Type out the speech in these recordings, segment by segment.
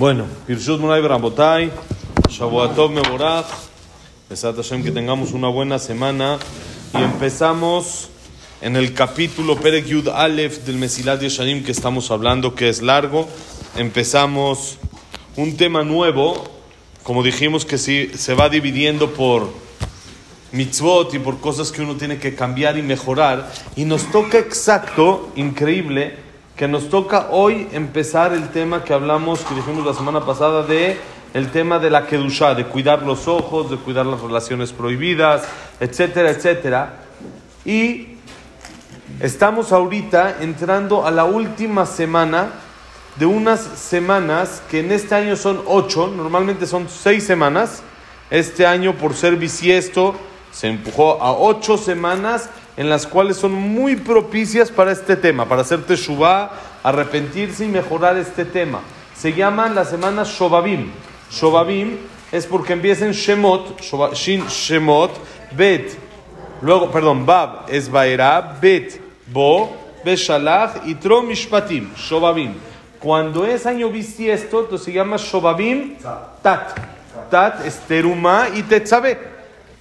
Bueno, Pirshut Munay Barambotay, Shabuatov Meborach, Besat Hashem, que tengamos una buena semana y empezamos en el capítulo Perek Yud Aleph del Mesilat Yeshanim que estamos hablando, que es largo. Empezamos un tema nuevo, como dijimos que sí, se va dividiendo por mitzvot y por cosas que uno tiene que cambiar y mejorar. Y nos toca exacto, increíble, que nos toca hoy empezar el tema que hablamos, que dijimos la semana pasada, de el tema de la kedusha, de cuidar los ojos, de cuidar las relaciones prohibidas, etcétera, etcétera. Y estamos ahorita entrando a la última semana de unas semanas que en este año son ocho, normalmente son seis semanas. Este año, por ser bisiesto, se empujó a ocho semanas en las cuales son muy propicias para este tema, para hacer teshuvah, arrepentirse y mejorar este tema. Se llaman las semanas Shobabim. Shobabim es porque empiezan Shemot, Shin Shemot, Bet, luego, perdón, Bab es Baera, Bet, Bo, Beshalach y Tro Mishpatim, Shobabim. Cuando es año bisiesto, entonces se llama Shobabim Tat. Tat es Teruma y Tetzabe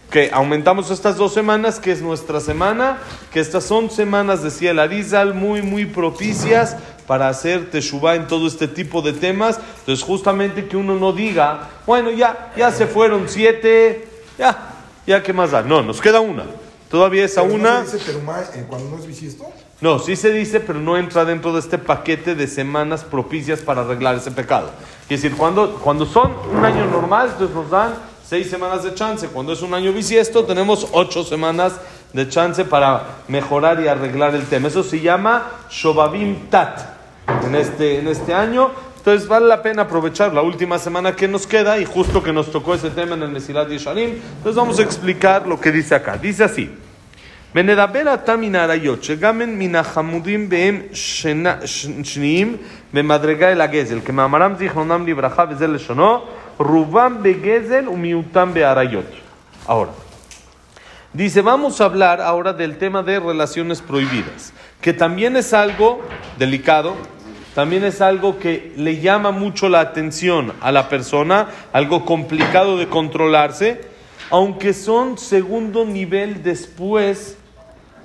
que aumentamos estas dos semanas, que es nuestra semana, que estas son semanas, decía el Arizal, muy, muy propicias para hacer teshuvah en todo este tipo de temas. Entonces, justamente que uno no diga, bueno, ya, ya se fueron siete, ya, ya, ¿qué más da? No, nos queda una. Todavía esa una. ¿No se dice eh, cuando no es bisiesto? No, sí se dice, pero no entra dentro de este paquete de semanas propicias para arreglar ese pecado. Es decir, cuando, cuando son un año normal, entonces nos dan seis semanas de chance. Cuando es un año bisiesto, tenemos ocho semanas de chance para mejorar y arreglar el tema. Eso se llama Shobabim Tat en este, en este año. Entonces vale la pena aprovechar la última semana que nos queda y justo que nos tocó ese tema en el Mesilat Yesharim. Entonces vamos a explicar lo que dice acá. Dice así. ונדבר עתה מן האריות, שגם הן מן החמודים והם שניים במדרגה אל הגזל, כמאמרם זיכרונם לברכה וזה לשונו, Rubam Begezel Umiutam Bearayot. Ahora, dice, vamos a hablar ahora del tema de relaciones prohibidas, que también es algo delicado, también es algo que le llama mucho la atención a la persona, algo complicado de controlarse, aunque son segundo nivel después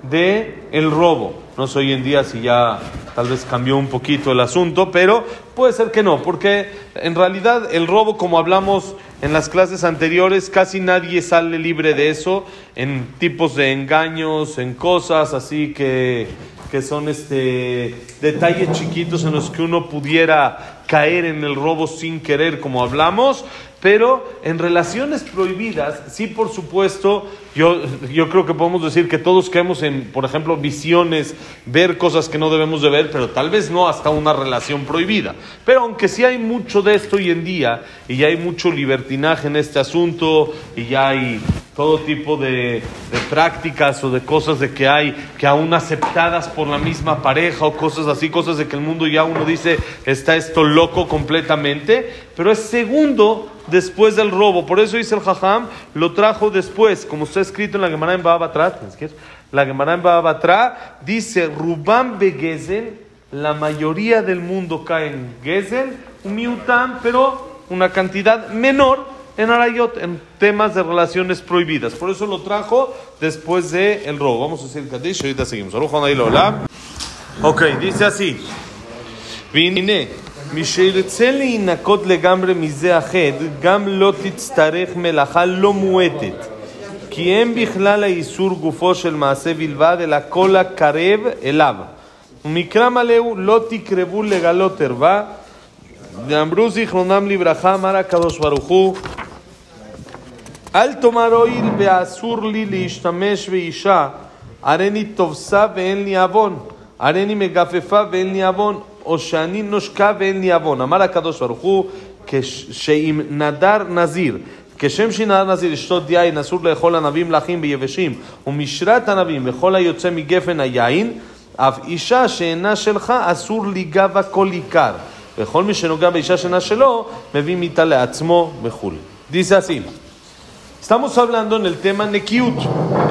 de el robo. No sé hoy en día si ya tal vez cambió un poquito el asunto, pero puede ser que no, porque en realidad el robo, como hablamos en las clases anteriores, casi nadie sale libre de eso, en tipos de engaños, en cosas así que, que son este, detalles chiquitos en los que uno pudiera caer en el robo sin querer, como hablamos, pero en relaciones prohibidas, sí, por supuesto, yo, yo creo que podemos decir que todos caemos en, por ejemplo, visiones, ver cosas que no debemos de ver, pero tal vez no hasta una relación prohibida. Pero aunque sí hay mucho de esto hoy en día, y ya hay mucho libertinaje en este asunto, y ya hay todo tipo de, prácticas o de cosas de que hay que aún aceptadas por la misma pareja o cosas así, cosas de que el mundo ya uno dice está esto loco completamente, pero es segundo después del robo. Por eso dice el Jajam, lo trajo después, como está escrito en la Gemara en Babatra, la Gemara en Babatra dice, Rubam Begezel, la mayoría del mundo cae en Gezel, un miutam, pero una cantidad menor en Arayot, en temas de relaciones prohibidas. Por eso lo trajo después del el robo. Vamos a decir Kadish y ahorita seguimos. Ok, dice así. Vine. משרצה להינקות לגמרי מזה החד, גם לא תצטרך מלאכה לא מועטת. כי אין בכלל האיסור גופו של מעשה בלבד, אלא כל הקרב אליו. ומקרא מלא הוא לא תקרבו לגלות ערווה. ואמרו זיכרונם לברכה, אמר הקדוש ברוך הוא, אל תאמר הואיל ואסור לי להשתמש באישה, הריני תובסה ואין לי עוון, הריני מגפפה ואין לי עוון, או שאני נושקה ואין לי עוון. אמר הקדוש ברוך הוא, שאם נדר נזיר, כשם שנדר נזיר לשתות יין, אסור לאכול ענבים לחים ביבשים, ומשרת ענבים וכל היוצא מגפן היין, אף אישה שאינה שלך, אסור ליגע בה כל עיקר. וכל מי שנוגע באישה שאינה שלו, מביא מיתה לעצמו וכולי. Así. Estamos hablando en el tema Nekiut.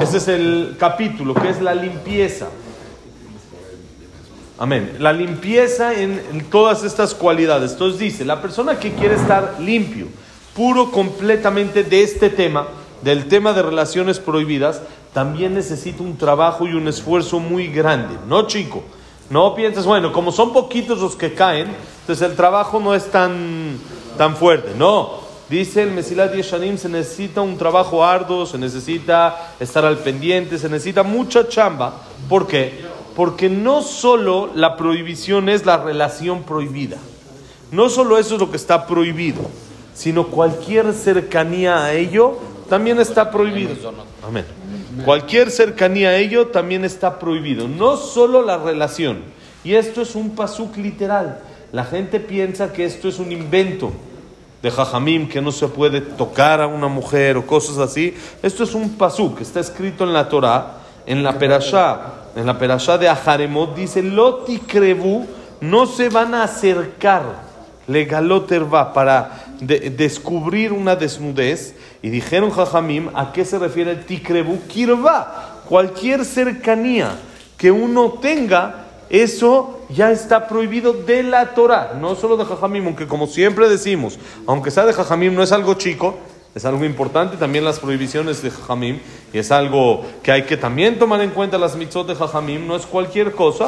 Ese es el capítulo, que es la limpieza. Amén. La limpieza en, en todas estas cualidades. Entonces dice, la persona que quiere estar limpio, puro completamente de este tema, del tema de relaciones prohibidas, también necesita un trabajo y un esfuerzo muy grande. No, chico. No pienses, bueno, como son poquitos los que caen, entonces el trabajo no es tan, tan fuerte. No. Dice el Mesilat Yeshanim, se necesita un trabajo arduo, se necesita estar al pendiente, se necesita mucha chamba. ¿Por qué? Porque no solo la prohibición es la relación prohibida. No solo eso es lo que está prohibido, sino cualquier cercanía a ello también está prohibido. Amén. Cualquier cercanía a ello también está prohibido. No solo la relación. Y esto es un pasuk literal. La gente piensa que esto es un invento de Jajamim, que no se puede tocar a una mujer o cosas así. Esto es un pasuk, está escrito en la Torah, en la Perashá, en la Perashá de Aharemot, dice, Loti Krebu, no se van a acercar, legaloterva, para de- descubrir una desnudez. Y dijeron Jajamim, ¿a qué se refiere el Tikrebu? Kirva, cualquier cercanía que uno tenga, eso ya está prohibido de la Torah, no solo de Jajamim, aunque como siempre decimos, aunque sea de Jajamim, no es algo chico, es algo importante también las prohibiciones de Jajamim, y es algo que hay que también tomar en cuenta las mitzvot de Jajamim, no es cualquier cosa,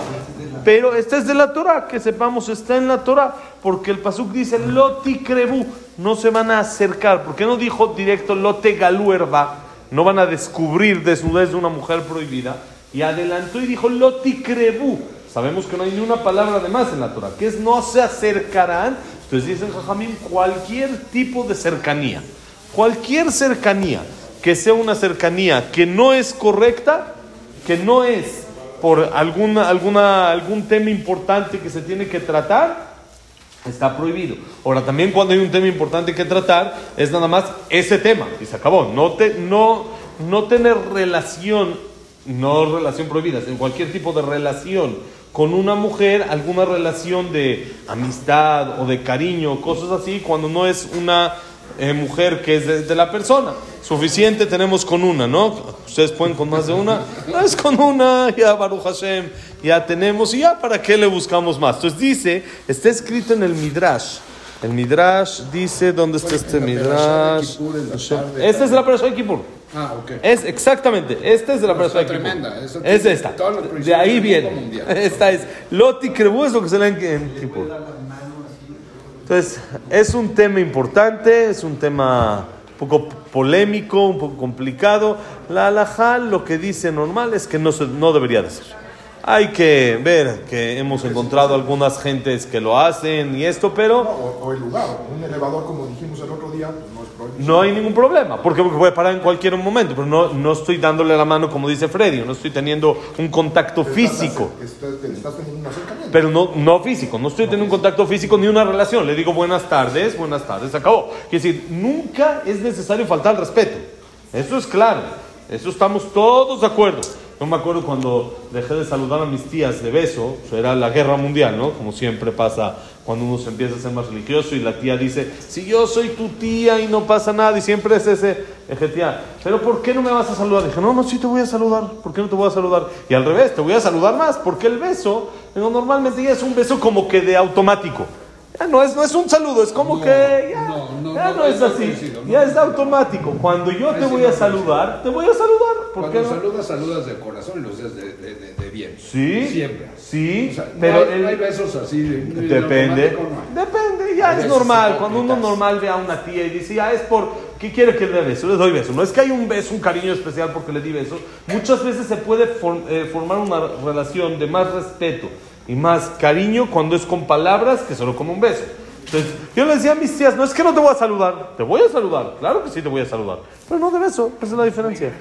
pero esta es de la Torah, que sepamos, está en la Torah, porque el Pasuk dice, Loti Krebu, no se van a acercar, ¿por qué no dijo directo Lote Galuerba? No van a descubrir desnudez de una mujer prohibida, y adelantó y dijo Loti Krebu, Sabemos que no hay ni una palabra de más en la Torah, que es no se acercarán. Entonces dicen Jajamim, cualquier tipo de cercanía, cualquier cercanía que sea una cercanía que no es correcta, que no es por alguna, alguna, algún tema importante que se tiene que tratar, está prohibido. Ahora, también cuando hay un tema importante que tratar, es nada más ese tema y se acabó. No, te, no, no tener relación, no relación prohibida, en cualquier tipo de relación con una mujer, alguna relación de amistad o de cariño, cosas así, cuando no es una eh, mujer que es de, de la persona. Suficiente tenemos con una, ¿no? Ustedes pueden con más de una. No es con una, ya Baruch Hashem, ya tenemos, y ya para qué le buscamos más. Entonces dice, está escrito en el Midrash. El Midrash dice, ¿dónde está este Midrash? Esta es la Parashah de Kippur. Ah, ok. Es exactamente, esta es de la Pero Kippur. tremenda, esa Es esta. De ahí viene. mundial. Esta es Loti Krebu es lo que se lee en, en Kippur. Entonces, es un tema importante, es un tema un poco polémico, un poco complicado. La halajá lo que dice normal es que no, se- no debería de ser. Hay que ver que hemos encontrado algunas gentes que lo hacen y esto, pero O, o el lugar, un elevador, como dijimos el otro día, pues no es prohibido. no hay ningún problema. Porque puede parar en cualquier momento, pero no, no estoy dándole la mano como dice Freddy, no estoy teniendo un contacto físico. Estás, estás teniendo un acercamiento. Pero no, no físico, no estoy teniendo un contacto físico ni una relación. Le digo buenas tardes, buenas tardes, se acabó. Quiere decir, nunca es necesario faltar al respeto. Eso es claro. Eso estamos todos de acuerdo. Yo me acuerdo cuando dejé de saludar a mis tías de beso, eso era la guerra mundial, ¿no? Como siempre pasa cuando uno se empieza a ser más religioso y la tía dice, si yo soy tu tía y no pasa nada, y siempre es ese eje tía, pero ¿por qué no me vas a saludar? Dije, no, no, sí te voy a saludar, ¿por qué no te voy a saludar? Y al revés, te voy a saludar más, porque el beso, normalmente ya es un beso como que de automático. Ya no es, no es un saludo, es como No, que ya no, ya no, no es no así, no. ya es automático. Cuando yo te voy a no saludar, te voy a saludar. ¿Por qué Cuando no? saludas, saludas de corazón y los des de, de, de, de bien. Sí, Siempre. sí, O sea, no pero hay, el- no hay besos así. de- de Depende, no depende, ya es normal. Cuando uno normal ve a una tía y dice, ah, es por, ¿qué quiere que le dé beso? Le doy beso. No es que hay un beso, un cariño especial porque le di beso. Muchas veces se puede for- eh, formar una relación de más respeto y más cariño cuando es con palabras que solo con un beso. Entonces, yo le decía a mis tías, no es que no te voy a saludar, te voy a saludar, claro que sí te voy a saludar, pero no de beso, esa es la diferencia.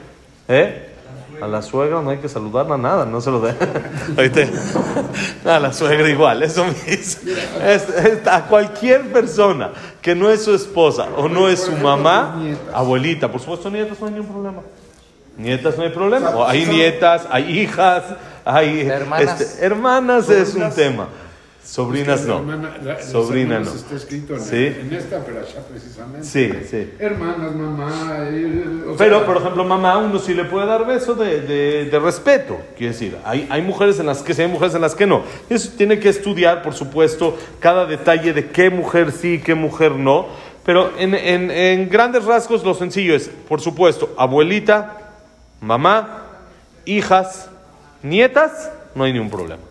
¿Eh? A la suegra no hay que saludarla nada, no se lo dé. A la suegra igual, eso mismo. Es- es- a cualquier persona que no es su esposa o no es su mamá, abuelita, por supuesto, nietas no hay ningún problema. Nietas no hay problema. O hay nietas, hay hijas, hay Hermanas. este, hermanas es un tema. Sobrinas no. hermana- la- Sobrina no. Está escrito en, Sí. en esta perasha precisamente. Sí, sí. Hermanas, mamá. eh, o Pero, sea, por ejemplo, mamá, uno sí le puede dar beso de, de- de respeto. Quiere decir, hay, hay mujeres en las que sí, hay mujeres en las que no. Eso tiene que estudiar, por supuesto, cada detalle de qué mujer sí, qué mujer no. Pero en, en- en grandes rasgos, lo sencillo es, por supuesto, abuelita, mamá, hijas, nietas, no hay ningún problema.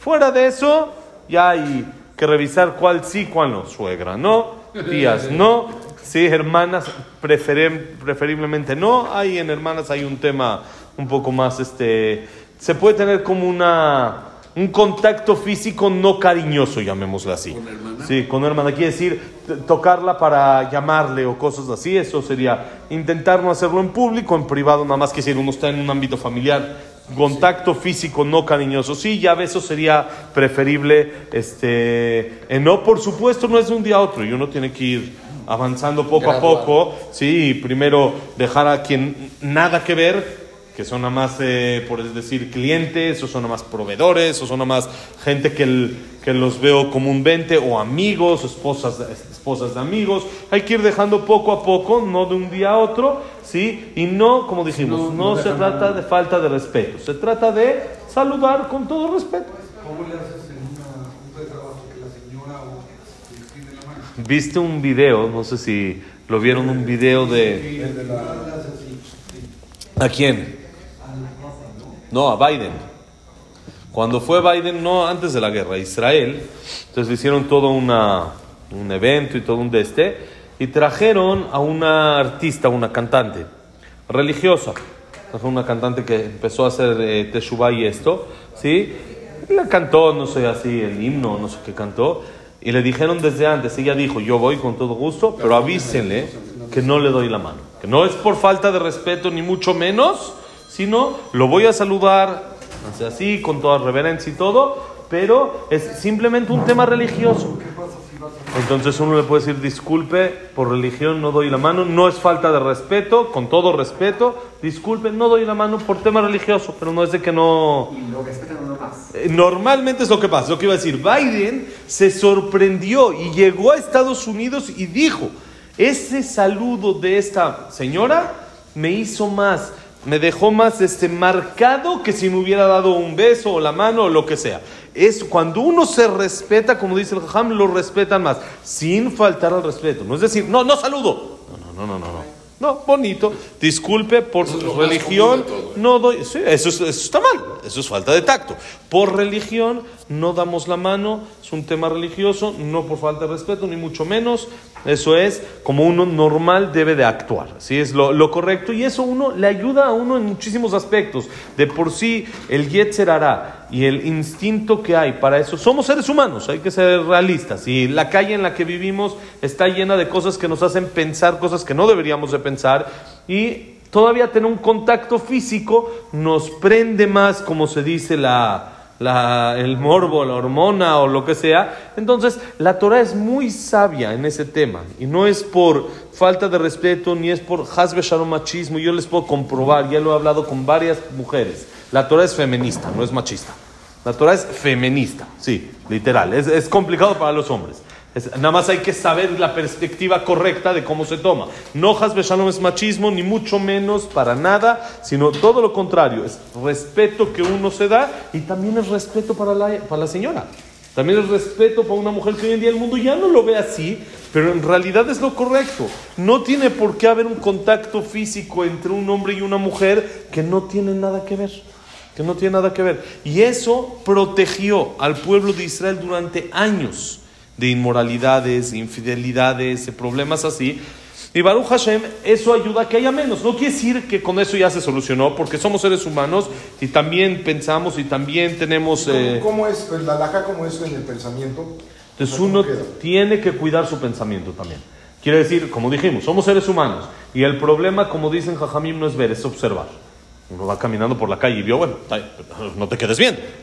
Fuera de eso, ya hay que revisar cuál sí, cuál no. Suegra no, tías no, sí, hermanas preferen- preferiblemente no. Hay en hermanas hay un tema un poco más, este, se puede tener como una un contacto físico no cariñoso, llamémoslo así. ¿Con hermana? Sí, con hermana. Quiere decir tocarla para llamarle o cosas así. Eso sería intentar no hacerlo en público, en privado, nada más que si uno está en un ámbito familiar. Contacto físico no cariñoso. Sí, ya eso sería preferible. Este, eh, no, por supuesto, no es de un día a otro. Y uno tiene que ir avanzando poco a poco. Sí, primero dejar a quien nada que ver que son nada más, eh, por decir, clientes, o son nada más proveedores, o son nada más gente que, el- que los veo comúnmente, o amigos, esposas, esposas de amigos. Hay que ir dejando poco a poco, no de un día a otro, ¿sí? Y no, como dijimos, No, no, no se trata nada. de falta de respeto, se trata de saludar con todo respeto. ¿Cómo le haces en una junta de trabajo que la señora o le extiende la mano? Viste un video, no sé si lo vieron, un video de... ¿A quién? No, a Biden. Cuando fue Biden, no antes de la guerra, Israel, entonces hicieron todo una, un evento y todo un de este, y trajeron a una artista, una cantante religiosa. Una cantante que empezó a hacer eh, Teshuvah y esto, ¿sí? La cantó, no sé, así el himno, no sé qué cantó, y le dijeron desde antes, ella dijo, yo voy con todo gusto, pero avísenle que no le doy la mano, que no es por falta de respeto ni mucho menos, sino lo voy a saludar, así, así, con toda reverencia y todo, pero es simplemente un tema religioso. Entonces uno le puede decir, disculpe, por religión no doy la mano, no es falta de respeto, con todo respeto, disculpe, no doy la mano por tema religioso, pero no es de que no... Y lo respetan uno más. Eh, Normalmente es lo que pasa, lo que iba a decir, Biden se sorprendió y llegó a Estados Unidos y dijo, ese saludo de esta señora me hizo más, me dejó más este, marcado que si me hubiera dado un beso o la mano o lo que sea. Es cuando uno se respeta, como dice el Jajam, lo respetan más, sin faltar al respeto. No es decir, no, no saludo. No, no, no, no, no. no. No, bonito. Disculpe por su religión. todo. No doy. Sí, eso, es- eso está mal. Eso es falta de tacto. Por religión no damos la mano. Es un tema religioso, no por falta de respeto, ni mucho menos. Eso es como uno normal debe de actuar. ¿sí? Es lo, lo correcto. Y eso uno le ayuda a uno en muchísimos aspectos. De por sí, el Yetzer hará y el instinto que hay para eso. Somos seres humanos, hay que ser realistas. Y la calle en la que vivimos está llena de cosas que nos hacen pensar cosas que no deberíamos de pensar. Y todavía tener un contacto físico nos prende más, como se dice, la, la- el morbo, la hormona o lo que sea. Entonces, la Torah es muy sabia en ese tema. Y no es por falta de respeto, ni es por hasbe shalom machismo. Yo les puedo comprobar, ya lo he hablado con varias mujeres. La Torah es feminista, no es machista. La Torah es feminista, sí, literal. Es, es complicado para los hombres. Es- nada más hay que saber la perspectiva correcta de cómo se toma. No Shalom es machismo, ni mucho menos para nada, sino todo lo contrario. Es respeto que uno se da y también es respeto para la, para la señora. También es respeto para una mujer que hoy en día el mundo ya no lo ve así, pero en realidad es lo correcto. No tiene por qué haber un contacto físico entre un hombre y una mujer que no tiene nada que ver que no tiene nada que ver. Y eso protegió al pueblo de Israel durante años de inmoralidades, infidelidades, de problemas así. Y Baruch Hashem, eso ayuda a que haya menos. No quiere decir que con eso ya se solucionó, porque somos seres humanos y también pensamos y también tenemos... eh, ¿Cómo, cómo es, pues, la alhaja cómo es en el pensamiento? entonces ¿Cómo uno tiene que cuidar su pensamiento también. Quiere decir, como dijimos, somos seres humanos y el problema, como dicen Jajamim, no es ver, es observar. Uno va caminando por la calle y vio, bueno, bien, no te quedes.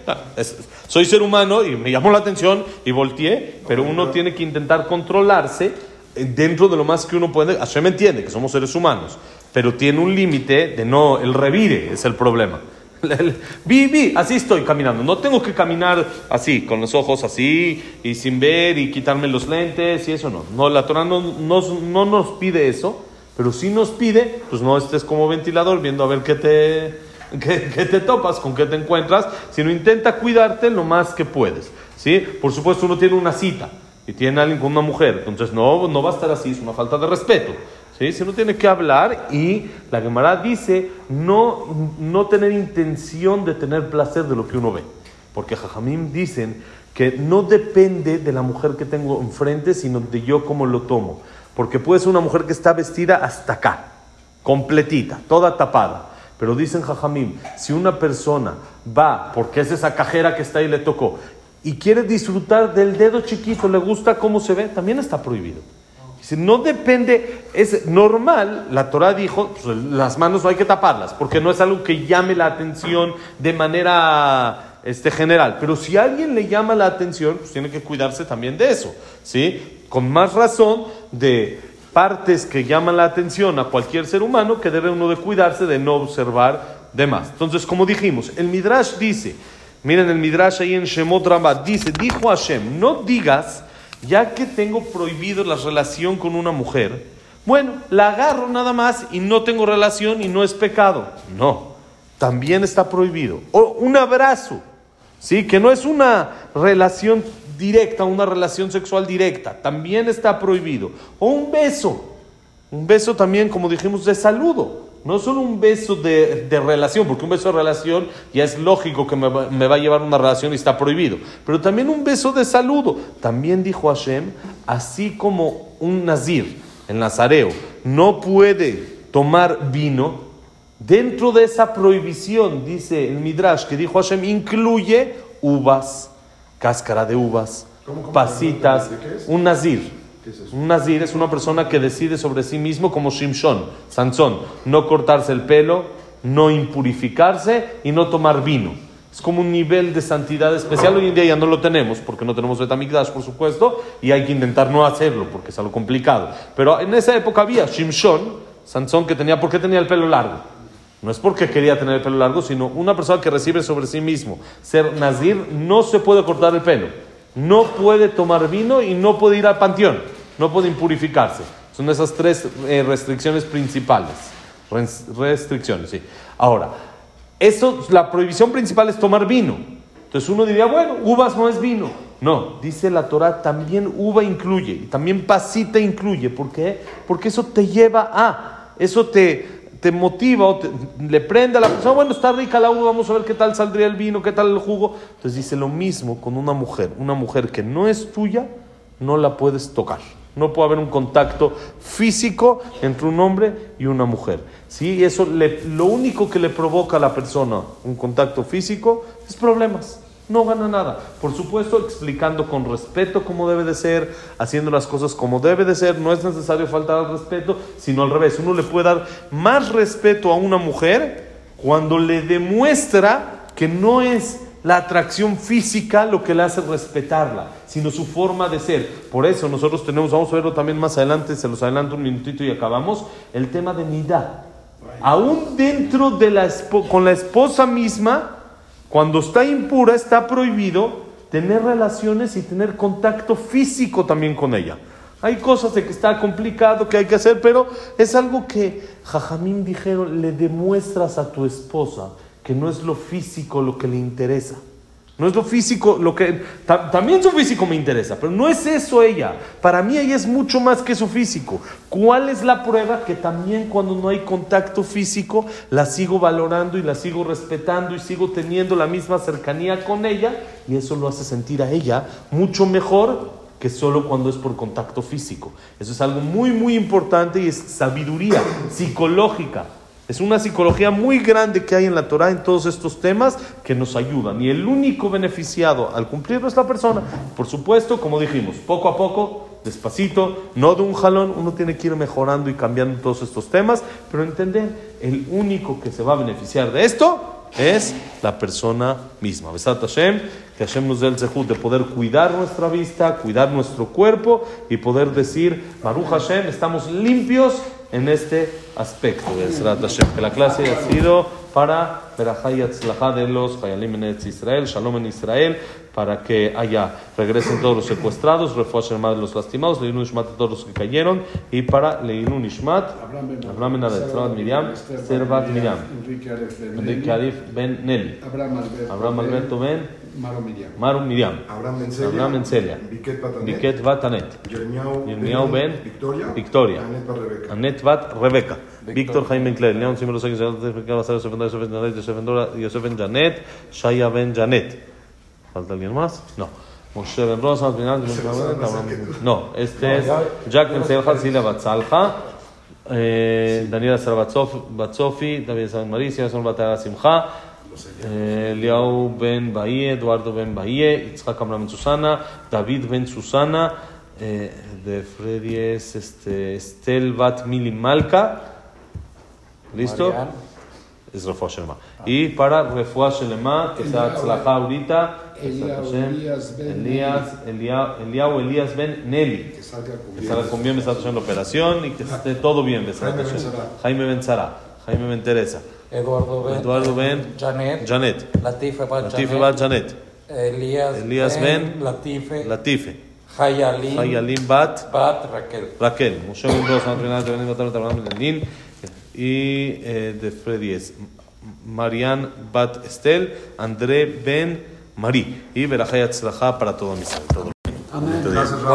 Ah, es- soy ser humano y me llamó la atención y volteé, pero uno tiene que intentar controlarse eh, dentro de lo más que uno puede. Hashem entiende que somos seres humanos, pero tiene un límite de no, el revire es el problema. Vi, vi, así estoy caminando. No tengo que caminar así, con los ojos así y sin ver y quitarme los lentes y eso no. No, la Torah no, no, no nos pide eso, pero sí nos pide, pues no estés como ventilador viendo a ver qué te, qué, qué te topas, con qué te encuentras, sino intenta cuidarte lo más que puedes. ¿sí? Por supuesto, uno tiene una cita y tiene a alguien con una mujer, entonces no, no va a estar así, es una falta de respeto. ¿Sí? Si uno tiene que hablar y la Gemara dice no, no tener intención de tener placer de lo que uno ve. Porque Jajamim dicen que no depende de la mujer que tengo enfrente, sino de yo cómo lo tomo. Porque puede ser una mujer que está vestida hasta acá, completita, toda tapada. Pero dicen Jajamim, si una persona va, porque es esa cajera que está ahí le tocó, y quiere disfrutar del dedo chiquito, le gusta cómo se ve, también está prohibido. Dice, no depende, es normal, la Torah dijo, pues, las manos no hay que taparlas, porque no es algo que llame la atención de manera este, general. Pero si alguien le llama la atención, pues tiene que cuidarse también de eso, ¿sí? Con más razón de partes que llaman la atención a cualquier ser humano, que debe uno de cuidarse de no observar de más. Entonces, como dijimos, el Midrash dice, miren el Midrash ahí en Shemot Rabbah, dice, dijo Hashem, no digas ya que tengo prohibido la relación con una mujer, bueno, la agarro nada más y no tengo relación y no es pecado. No, también está prohibido. O un abrazo, ¿sí? Que no es una relación directa, una relación sexual directa, también está prohibido. O un beso, un beso también, como dijimos, de saludo. No solo un beso de, de, relación, porque un beso de relación ya es lógico que me va, me va, a llevar una relación y está prohibido. Pero también un beso de saludo. También dijo Hashem, así como un nazir, el nazareo, no puede tomar vino, dentro de esa prohibición, dice el Midrash, que dijo Hashem, incluye uvas, cáscara de uvas, ¿Cómo, cómo, pasitas, un nazir. ¿Qué es? Un nazir es una persona que decide sobre sí mismo como Shimshon, Sansón, no cortarse el pelo, no impurificarse y no tomar vino. Es como un nivel de santidad especial. Hoy en día ya no lo tenemos, porque no tenemos Betamigdash, por supuesto, y hay que intentar no hacerlo, porque es algo complicado. Pero en esa época había Shimshon, Sansón, que tenía, ¿por qué tenía el pelo largo? No es porque quería tener el pelo largo, sino una persona que recibe sobre sí mismo ser nazir no se puede cortar el pelo, no puede tomar vino y no puede ir al panteón, no puede impurificarse. Son esas tres eh, restricciones principales. Res- restricciones, sí. Ahora, eso, la prohibición principal es tomar vino. Entonces uno diría, bueno, uvas no es vino. No, dice la Torah, también uva incluye, también pasita incluye. ¿Por qué? Porque eso te lleva a, eso te, te motiva o te- le prende a la persona, bueno, está rica la uva, vamos a ver qué tal saldría el vino, qué tal el jugo. Entonces dice lo mismo con una mujer, una mujer que no es tuya, no la puedes tocar. No puede haber un contacto físico entre un hombre y una mujer. ¿sí? Eso le- lo único que le provoca a la persona un contacto físico es problemas. No gana nada. Por supuesto, explicando con respeto cómo debe de ser, haciendo las cosas como debe de ser. No es necesario faltar al respeto, sino al revés. Uno le puede dar más respeto a una mujer cuando le demuestra que no es la atracción física lo que le hace respetarla, sino su forma de ser. Por eso nosotros tenemos, vamos a verlo también más adelante, se los adelanto un minutito y acabamos, el tema de nidá. Aún dentro de la con la esposa misma, cuando está impura, está prohibido tener relaciones y tener contacto físico también con ella. Hay cosas de que está complicado, que hay que hacer, pero es algo que Jajamín dijeron, le demuestras a tu esposa que no es lo físico lo que le interesa. No es lo físico, lo que ta- también su físico me interesa, pero no es eso ella. Para mí ella es mucho más que su físico. ¿Cuál es la prueba? Que también cuando no hay contacto físico, la sigo valorando y la sigo respetando y sigo teniendo la misma cercanía con ella y eso lo hace sentir a ella mucho mejor que solo cuando es por contacto físico. Eso es algo muy, muy importante y es sabiduría psicológica. Es una psicología muy grande que hay en la Torah en todos estos temas que nos ayudan. Y el único beneficiado al cumplirlo es la persona. Por supuesto, como dijimos, poco a poco, despacito, no de un jalón, uno tiene que ir mejorando y cambiando todos estos temas, pero entender, el único que se va a beneficiar de esto es la persona misma. Besat Hashem, que Hashem nos dé el zehut de poder cuidar nuestra vista, cuidar nuestro cuerpo y poder decir, Baruch Hashem, estamos limpios en este aspecto de Ezrat Hashem. Que la clase ha sido para Berajá y de los Hayalim en Israel, Shalom en Israel, para que haya, regresen todos los secuestrados, refuerzo de los lastimados, Leinu Nishmat de todos los que cayeron, y para Leinu Nishmat, Abraham Ben Servat Miriam, Servat Miriam, Enrique Arif Ben Nelly. Abraham Alberto Ben Maro Miriam. Maru Miriam, Abraham Ben Celia, Abraham Ben Celia, Biket Batanet, Biket Batanet, Yirmiyahu Yirmiyahu Ben Victoria, Victoria. Anet Bar Rebeca. Anet Bat Rebeca, Víctor Jaime Claire, León Simón Rosales, Yosef Ben Yosef Ben Janet, Yosef Ben Dora, Yosef Ben Janet, Shaya Ben Janet. ¿Falta alguien más? No. Moshe Ben Rosa, Ben Janet, Ben Janet, Abraham- No, este es Jack Ben Selja, Sila Batzalja, eh, Daniela Sara Batzof- Batzofi, David San Maricia, Son Ben Bahie, Eduardo Ben Bahie, Itzhak Amram Ben Susana, David Ben Susana, eh, de Freddy es este, Estel Bat Mili Malka, ¿listo? Marian. Es Refuah Shelema. Y para Refuah Shelema, que sea Tzlaja ahorita, Eliau Elías Ben Nelly. Que salga con bien Besat Hashem la operación y que esté todo bien Besat Jaime Ben Hashem. Sara. Jaime Ben Sara, Jaime Ben Teresa, Eduardo Ben. Eduardo Ben Janet. Janet, Latife Bat Latife Janet. Bat Janet, Elías, Elías Ben. Latife. Latife, Hayalim. Hayalim Bat Bat Raquel. Raquel, Moshe Ben Lenin, y eh, de Freddy es Marian Bat Estel, André Ben Marí y Berajay Atzlajá para todo. Gracias, Rab.